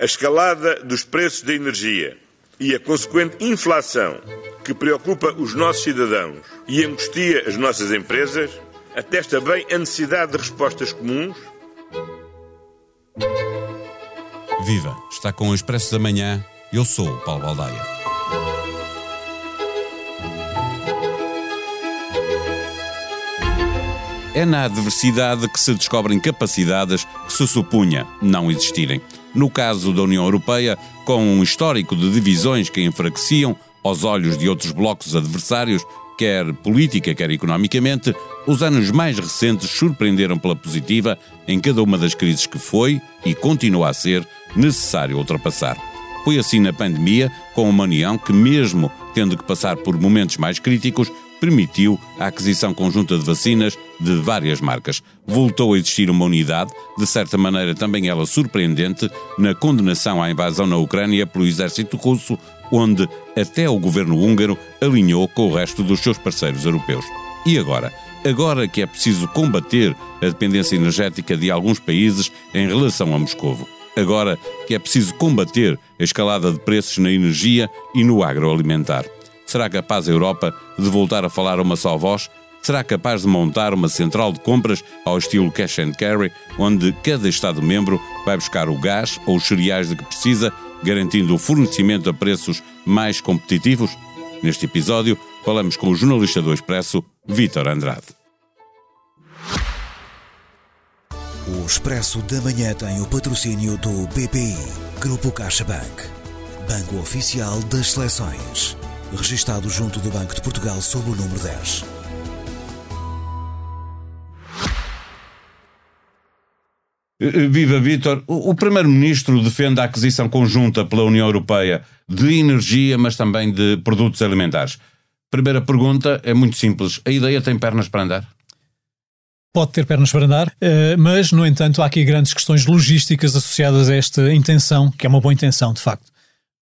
A escalada dos preços da energia e a consequente inflação que preocupa os nossos cidadãos e angustia as nossas empresas atesta bem a necessidade de respostas comuns. Viva! Está com o Expresso da Manhã. Eu sou o Paulo Baldaia. É na adversidade que se descobrem capacidades que se supunha não existirem. No caso da União Europeia, com um histórico de divisões que enfraqueciam, aos olhos de outros blocos adversários, quer política, quer economicamente, os anos mais recentes surpreenderam pela positiva em cada uma das crises que foi e continua a ser necessário ultrapassar. Foi assim na pandemia, com uma união que, mesmo tendo que passar por momentos mais críticos, permitiu a aquisição conjunta de vacinas de várias marcas. Voltou a existir uma unidade, de certa maneira também ela surpreendente, na condenação à invasão na Ucrânia pelo exército russo, onde até o governo húngaro alinhou com o resto dos seus parceiros europeus. E agora? Agora que é preciso combater a dependência energética de alguns países em relação a Moscovo. Agora que é preciso combater a escalada de preços na energia e no agroalimentar. Será capaz a Europa de voltar a falar uma só voz? Será capaz de montar uma central de compras ao estilo cash and carry, onde cada Estado-membro vai buscar o gás ou os cereais de que precisa, garantindo o fornecimento a preços mais competitivos? Neste episódio, falamos com o jornalista do Expresso, Vítor Andrade. O Expresso da Manhã tem o patrocínio do BPI, Grupo CaixaBank, Banco Oficial das Seleções registado junto do Banco de Portugal sob o número 10. Eh, viva Vítor, o Primeiro-Ministro defende a aquisição conjunta pela União Europeia de energia, mas também de produtos alimentares. Primeira pergunta é muito simples: a ideia tem pernas para andar? Pode ter pernas para andar, eh, mas, no entanto, há aqui grandes questões logísticas associadas a esta intenção, que é uma boa intenção, de facto.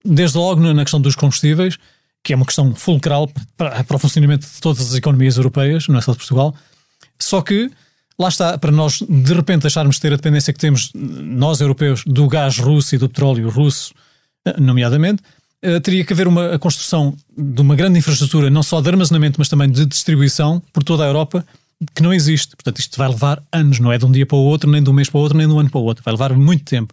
Desde logo na questão dos combustíveis, que é uma questão fulcral para, o funcionamento de todas as economias europeias, não é só de Portugal. Só que, lá está, para nós de repente deixarmos de ter a dependência que temos, nós europeus, do gás russo e do petróleo russo, eh, nomeadamente, eh, teria que haver uma a construção de uma grande infraestrutura, não só de armazenamento, mas também de distribuição por toda a Europa, que não existe. Portanto, isto vai levar anos, não é de um dia para o outro, nem de um mês para o outro, nem de um ano para o outro. Vai levar muito tempo.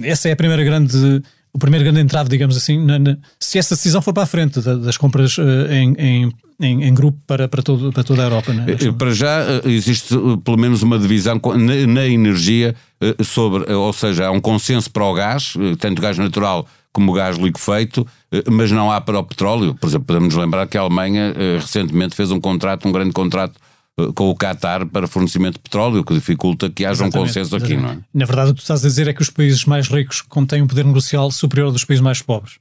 Essa é a primeira grande o primeiro grande entrave, digamos assim, na, na, se essa decisão for para a frente da, das compras uh, em, em, em, em, grupo para, para, todo, para toda a Europa. Né? Para já existe pelo menos uma divisão na, na energia sobre, ou seja, há um consenso para o gás, tanto gás natural como gás liquefeito, mas não há para o petróleo. Por exemplo, podemos lembrar que a Alemanha recentemente fez um contrato, um grande contrato eh, com o Qatar para fornecimento de petróleo, que dificulta que haja exatamente, um consenso aqui, não é? Na verdade, o que tu estás a dizer é que os países mais ricos contêm um poder negocial superior ao dos países mais pobres,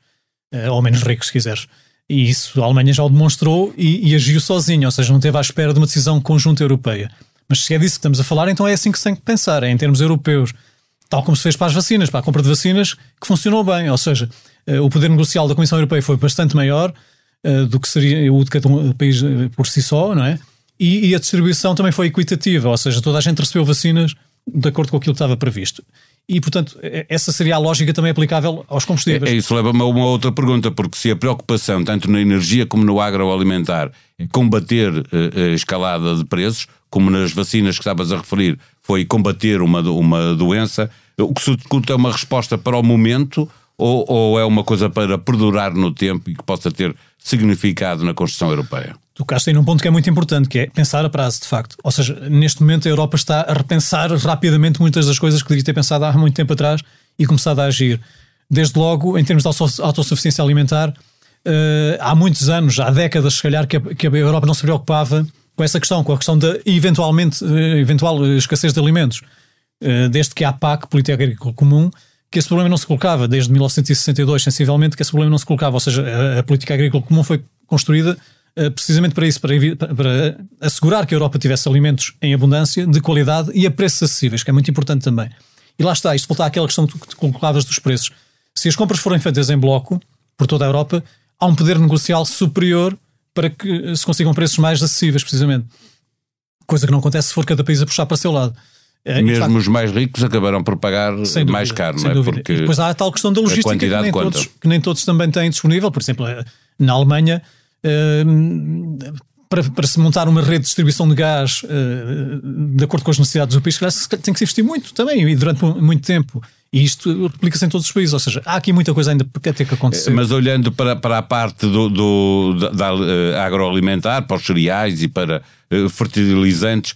eh, ou menos ricos, se quiseres. E isso a Alemanha já o demonstrou e, e agiu sozinha, ou seja, não teve à espera de uma decisão conjunta europeia. Mas se é disso que estamos a falar, então é assim que se tem que pensar, é em termos europeus. Tal como se fez para as vacinas, para a compra de vacinas, que funcionou bem. Ou seja, eh, o poder negocial da Comissão Europeia foi bastante maior do que seria o de cada um país por si só, não é? E, e, a distribuição também foi equitativa, ou seja, toda a gente recebeu vacinas de acordo com aquilo que estava previsto. E, portanto, essa seria a lógica também aplicável aos combustíveis. É, isso leva-me a uma outra pergunta, porque se a preocupação, tanto na energia como no agroalimentar, é combater eh, a escalada de preços, como nas vacinas que estavas a referir, foi combater uma, uma doença, o que se discute é uma resposta para o momento ou, ou é uma coisa para perdurar no tempo e que possa ter significado na construção europeia? Tocaste aí num ponto que é muito importante, que é pensar a prazo, de facto. Ou seja, neste momento a Europa está a repensar rapidamente muitas das coisas que devia ter pensado há muito tempo atrás e começado a agir. Desde logo, em termos de autossuficiência alimentar, uh, há muitos anos, há décadas, se calhar, que a, a, Europa não se preocupava com essa questão, com a questão da eventualmente, uh, eventual escassez de alimentos. Desde que há PAC, Política Agrícola Comum, que esse problema não se colocava, desde 1962, sensivelmente, que esse problema não se colocava. Ou seja, a, a Política Agrícola Comum foi construída eh, precisamente para isso, para, para, assegurar que a Europa tivesse alimentos em abundância, de qualidade e a preços acessíveis, que é muito importante também. E lá está, isto volta àquela questão que tu colocavas dos preços. Se as compras forem feitas em bloco, por toda a Europa, há um poder negocial superior para que se consigam preços mais acessíveis, precisamente. Coisa que não acontece se for cada país a puxar para o seu lado. Mesmo facto, os mais ricos acabaram por pagar dúvida, mais caro, não é? Dúvida. Porque e depois há a tal questão da logística que nem, todos, que nem todos também têm disponível. Por exemplo, na Alemanha, para, para, se montar uma rede de distribuição de gás uh, de acordo com as necessidades do país, tem que se investir muito também e durante muito tempo. E isto replica-se em todos os países, ou seja, há aqui muita coisa ainda para ter que acontecer. Mas olhando para, para a parte do, do da, da uh, agroalimentar, para os cereais e para uh, fertilizantes,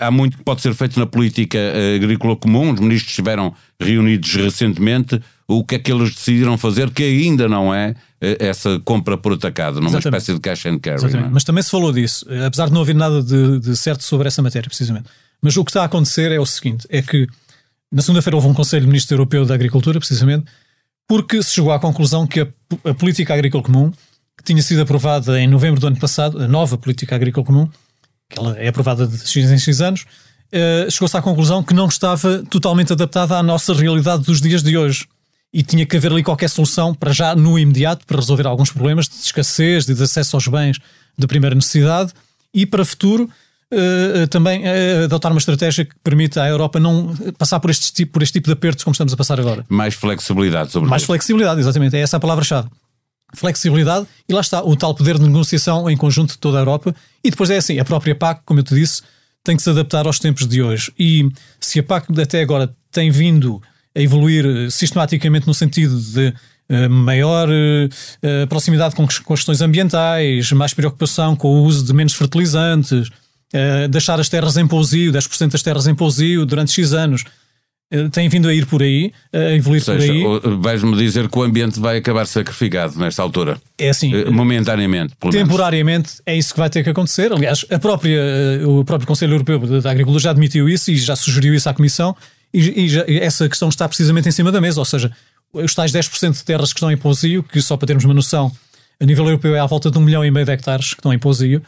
há muito que pode ser feito na política agrícola comum. Os ministros estiveram reunidos recentemente. O que é que eles decidiram fazer que ainda não é essa compra por atacado, numa Exatamente. espécie de cash and carry. É? Mas também se falou disso, apesar de não haver nada de, de, certo sobre essa matéria, precisamente. Mas o que está a acontecer é o seguinte: é que na segunda-feira houve um Conselho de Ministros Europeu da Agricultura, precisamente, porque se chegou à conclusão que a, a política agrícola comum, que tinha sido aprovada em novembro do ano passado, a nova política agrícola comum, que ela é aprovada de X em X anos, uh, chegou-se à conclusão que não estava totalmente adaptada à nossa realidade dos dias de hoje e tinha que haver ali qualquer solução para já no imediato para resolver alguns problemas de escassez, de acesso aos bens de primeira necessidade e para futuro uh, também uh, adotar uma estratégia que permita à Europa não passar por este, tipo, por este tipo de apertos como estamos a passar agora. Mais flexibilidade sobre Mais flexibilidade, exatamente, é essa a palavra-chave. Flexibilidade e lá está o tal poder de negociação em conjunto de toda a Europa e depois é assim, a própria PAC, como eu te disse, tem que se adaptar aos tempos de hoje e se a PAC até agora tem vindo a evoluir eh, sistematicamente no sentido de uh, maior uh, proximidade com, questões ambientais, mais preocupação com o uso de menos fertilizantes, uh, deixar as terras em pousio, 10% das terras em pousio durante X anos. Tem vindo a ir por aí, a evoluir seja, por aí. Vais-me dizer que o ambiente vai acabar sacrificado nesta altura? É assim. Momentaneamente. temporariamente menos. é isso que vai ter que acontecer. Aliás, a própria, o próprio Conselho Europeu da Agricultura já admitiu isso e já sugeriu isso à Comissão e, e, já, essa questão está precisamente em cima da mesa, ou seja, os tais 10% de terras que estão em pousio, que só para termos uma noção, a nível europeu é à volta de um milhão e meio de hectares que estão em pousio,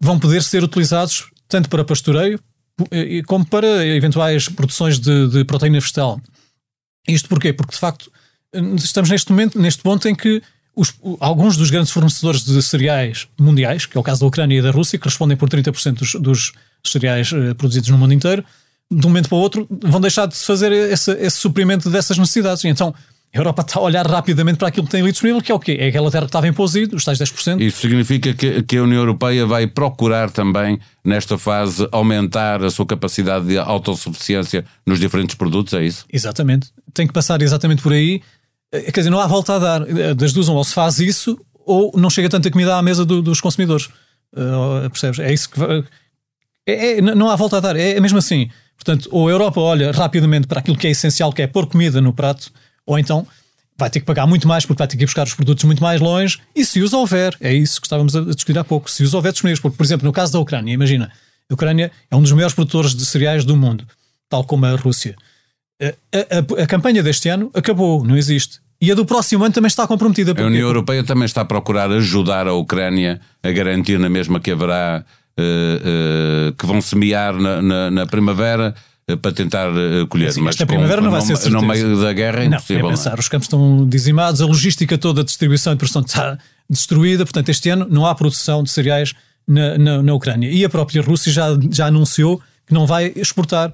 vão poder ser utilizados tanto para pastoreio como para eventuais produções de, de proteína vegetal. Isto porquê? Porque de facto estamos neste momento, neste ponto em que os, alguns dos grandes fornecedores de cereais mundiais, que é o caso da Ucrânia e da Rússia, que respondem por 30% dos, dos cereais uh, produzidos no mundo inteiro, de um momento para o outro, vão deixar de fazer esse, esse suprimento dessas necessidades. Então a Europa está a olhar rapidamente para aquilo que tem ali disponível, que é o quê? É aquela terra que estava imposida, os tais 10%. Isso significa que, que, a União Europeia vai procurar também, nesta fase, aumentar a sua capacidade de autossuficiência nos diferentes produtos, é isso? Exatamente. Tem que passar exatamente por aí. Eh, quer dizer, não há volta a dar. Eh, das duas, ou se faz isso, ou não chega tanta comida à mesa do, dos consumidores. Uh, percebes? É isso que. É, é, não há volta a dar. É mesmo assim. Portanto, ou a Europa olha rapidamente para aquilo que é essencial, que é pôr comida no prato, ou então vai ter que pagar muito mais porque vai ter que ir buscar os produtos muito mais longe. E se os houver, é isso que estávamos a discutir há pouco, se os houver disponíveis, porque, por exemplo, no caso da Ucrânia, imagina, a Ucrânia é um dos maiores produtores de cereais do mundo, tal como a Rússia. A, a, a, campanha deste ano acabou, não existe. E a do próximo ano também está comprometida. A União Europeia também está a procurar ajudar a Ucrânia a garantir na mesma que haverá uh, uh, que vão semear na, na, na primavera para tentar colher. Sim, mas esta primavera não vai ser certeza. No meio da guerra é impossível. Não, é pensar, não é? os campos estão dizimados, a logística toda, a distribuição e produção está destruída, portanto este ano não há produção de cereais na, na, na Ucrânia. E a própria Rússia já, já anunciou que não vai exportar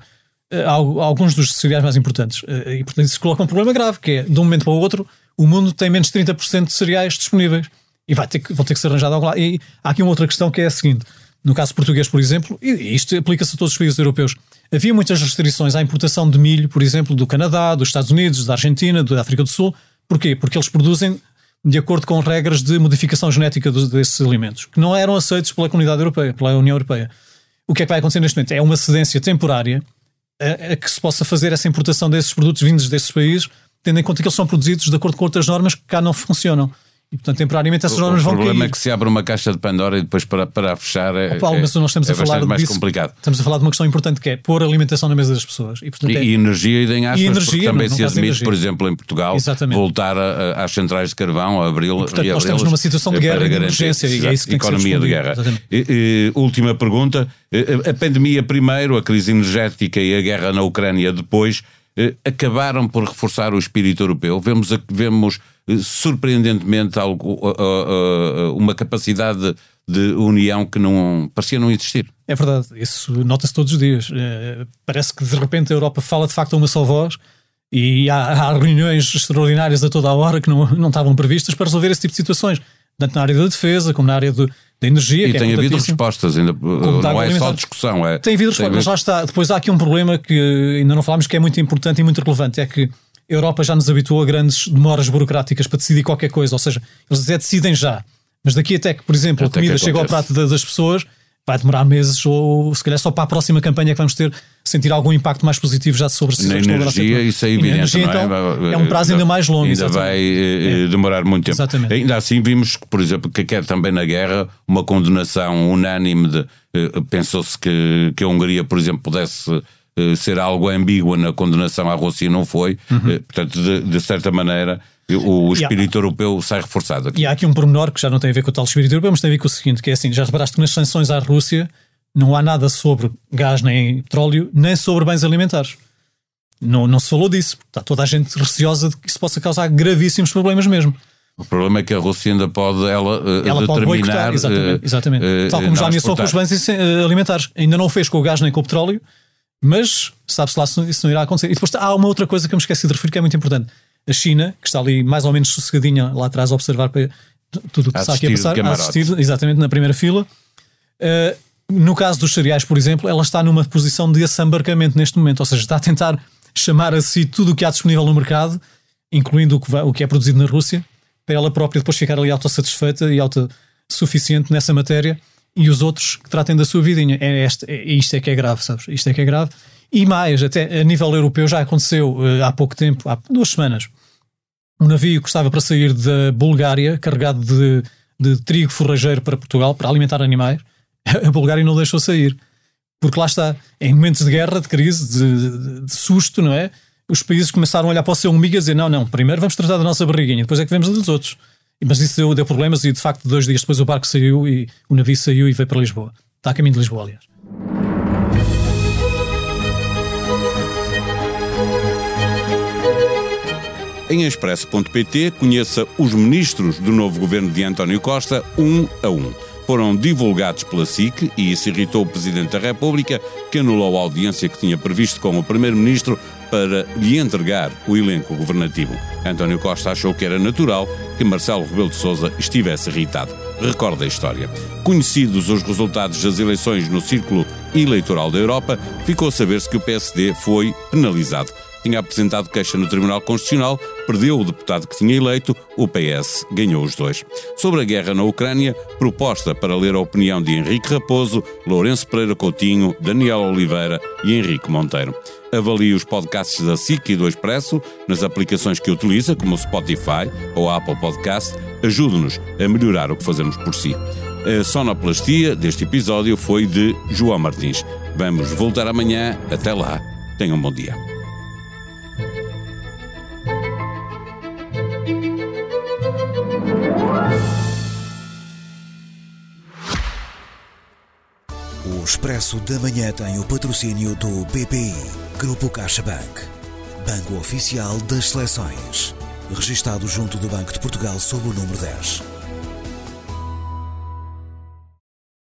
alguns dos cereais mais importantes. e portanto isso coloca um problema grave, que é de um momento para o outro o mundo tem menos 30% de cereais disponíveis. E vai ter que, vão ter que ser arranjados algum lado. E há aqui uma outra questão que é a seguinte: no caso português, por exemplo, e isto aplica-se a todos os países europeus, havia muitas restrições à importação de milho, por exemplo, do Canadá, dos Estados Unidos, da Argentina, da África do Sul. Porquê? Porque eles produzem de acordo com regras de modificação genética desses alimentos, que não eram aceitos pela comunidade europeia, pela União Europeia. O que é que vai acontecer neste momento? É uma cedência temporária a, a que se possa fazer essa importação desses produtos vindos desses países, tendo em conta que eles são produzidos de acordo com outras normas que cá não funcionam. E, portanto, temporariamente essas normas vão cair. O problema é que se abre uma caixa de Pandora e depois para, para fechar é, Paulo, mas nós estamos é a falar mais disso, complicado. Estamos a falar de uma questão importante que é pôr alimentação na mesa das pessoas. E, portanto, e, é, e energia e em aspas, e energia, também se admite, por exemplo, em Portugal, Exatamente. voltar a, a, às centrais de carvão, a abri e, portanto, nós estamos numa situação de guerra e de emergência e é isso que economia de guerra. E, última pergunta. A pandemia primeiro, a crise energética e a guerra na Ucrânia depois eh, acabaram por reforçar o espírito europeu. Vemos, vemos eh, surpreendentemente algo, uma capacidade de união que não parecia não existir. É verdade, isso nota-se todos os dias. É, parece que de repente a Europa fala de facto a uma só voz e há, há, reuniões extraordinárias a toda a hora que não, não estavam previstas para resolver esse tipo de situações, tanto na área da defesa como na área do, da energia. E é tem é havido respostas, ainda, não é só discussão. É, tem havido respostas, mas lá está. Depois há aqui um problema que ainda não falámos que é muito importante e muito relevante: é que a Europa já nos habituou a grandes demoras burocráticas para decidir qualquer coisa, ou seja, eles até decidem já. Mas daqui até que, por exemplo, até a comida chega ao prato das pessoas, vai demorar meses ou se calhar só para a próxima campanha que vamos ter sentir algum impacto mais positivo já sobre a Na energia, isso é evidente. Energia, então, é? é? um prazo ainda mais longo. Ainda exatamente. vai eh, é. demorar muito tempo. Exatamente. Ainda assim vimos, por exemplo, que quer também na guerra uma condenação unânime de eh, pensou-se que, que a Hungria, por exemplo, pudesse eh, ser algo ambígua na condenação à Rússia e não foi. Uhum. Portanto, de, de certa maneira o espírito europeu sai reforçado aqui. E há aqui um pormenor que já não tem a ver com o tal espírito europeu, mas tem a ver com o seguinte, que é assim, já reparaste que nas sanções à Rússia não há nada sobre gás nem petróleo, nem sobre bens alimentares. Não, não se falou disso. Está toda a gente receosa de que isso possa causar gravíssimos problemas mesmo. O problema é que a Rússia ainda pode ela, eh, ela determinar... Pode boicotar, exatamente. Eh, exatamente. Tal como já ameaçou com os bens alimentares. Ainda não o fez com o gás nem com o petróleo, mas sabe-se lá se isso não irá acontecer. E depois há uma outra coisa que eu me esqueci de referir que é muito importante a China, que está ali mais ou menos sossegadinha lá atrás a observar para tudo o que está aqui a passar, a assistir exatamente na primeira fila. Uh, no caso dos cereais, por exemplo, ela está numa posição de assambarcamento neste momento, ou seja, está a tentar chamar a si tudo o que há disponível no mercado, incluindo o que, vai, o que é produzido na Rússia, para ela própria depois ficar ali autossatisfeita e autossuficiente nessa matéria e os outros que tratem da sua vidinha. É, este, é, isto é que é grave, sabes? Isto é que é grave. E mais, até a nível europeu já aconteceu uh, há pouco tempo, há duas semanas, um navio que estava para sair da Bulgária, carregado de, de trigo forrageiro para Portugal, para alimentar animais, a Bulgária não deixou sair. Porque lá está, em momentos de guerra, de crise, de, de, de susto, não é? Os países começaram a olhar para o seu umbigo e a dizer: não, não, primeiro vamos tratar da nossa barriguinha, depois é que vemos a dos outros. Mas isso deu, problemas e de facto, dois dias depois o barco saiu e o navio saiu e veio para Lisboa. Está a caminho de Lisboa, aliás. Em expresso.pt conheça os ministros do novo governo de António Costa um a um. Foram divulgados pela SIC e isso irritou o Presidente da República, que anulou a audiência que tinha previsto com o Primeiro-Ministro para lhe entregar o elenco governativo. António Costa achou que era natural que Marcelo Rebelo de Sousa estivesse irritado. Recorda a história. Conhecidos os resultados das eleições no círculo eleitoral da Europa, ficou a saber-se que o PSD foi penalizado tinha apresentado queixa no Tribunal Constitucional, perdeu o deputado que tinha eleito, o PS ganhou os dois. Sobre a guerra na Ucrânia, proposta para ler a opinião de Henrique Raposo, Lourenço Pereira Coutinho, Daniel Oliveira e Henrique Monteiro. Avalie os podcasts da SIC e do Expresso nas aplicações que utiliza, como o Spotify ou a Apple Podcast. Ajude-nos a melhorar o que fazemos por si. A sonoplastia deste episódio foi de João Martins. Vamos voltar amanhã. Até lá. Tenham um bom dia. Expresso da Manhã tem o patrocínio do BPI, Grupo CaixaBank, Banco Oficial das Seleções, registado junto do Banco de Portugal sob o número 10.